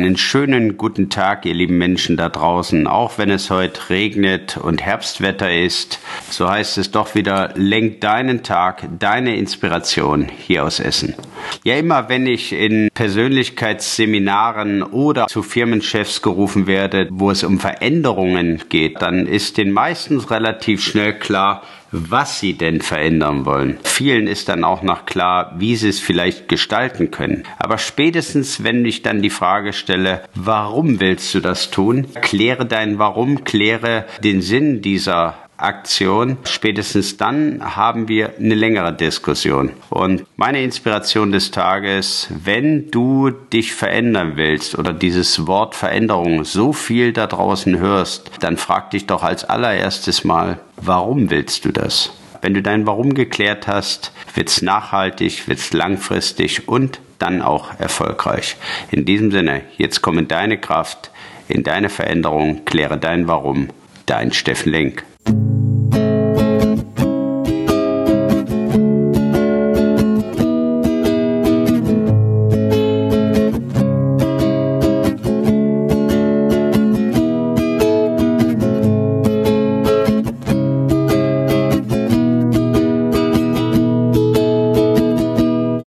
Einen schönen guten Tag, ihr lieben Menschen da draußen. Auch wenn es heute regnet und Herbstwetter ist, so heißt es doch wieder, lenk deinen Tag, deine Inspiration hier aus Essen. Ja, immer wenn ich in Persönlichkeitsseminaren oder zu Firmenchefs gerufen werde, wo es um Veränderungen geht, dann ist den meistens relativ schnell klar, was sie denn verändern wollen. Vielen ist dann auch noch klar, wie sie es vielleicht gestalten können. Aber spätestens, wenn ich dann die Frage stelle, warum willst du das tun? Kläre dein Warum, kläre den Sinn dieser Aktion. Spätestens dann haben wir eine längere Diskussion. Und meine Inspiration des Tages, wenn du dich verändern willst oder dieses Wort Veränderung so viel da draußen hörst, dann frag dich doch als allererstes mal, warum willst du das? Wenn du dein Warum geklärt hast, wird's nachhaltig, wird's langfristig und dann auch erfolgreich. In diesem Sinne, jetzt komm in deine Kraft, in deine Veränderung, kläre dein Warum. Dein Steffen Lenk.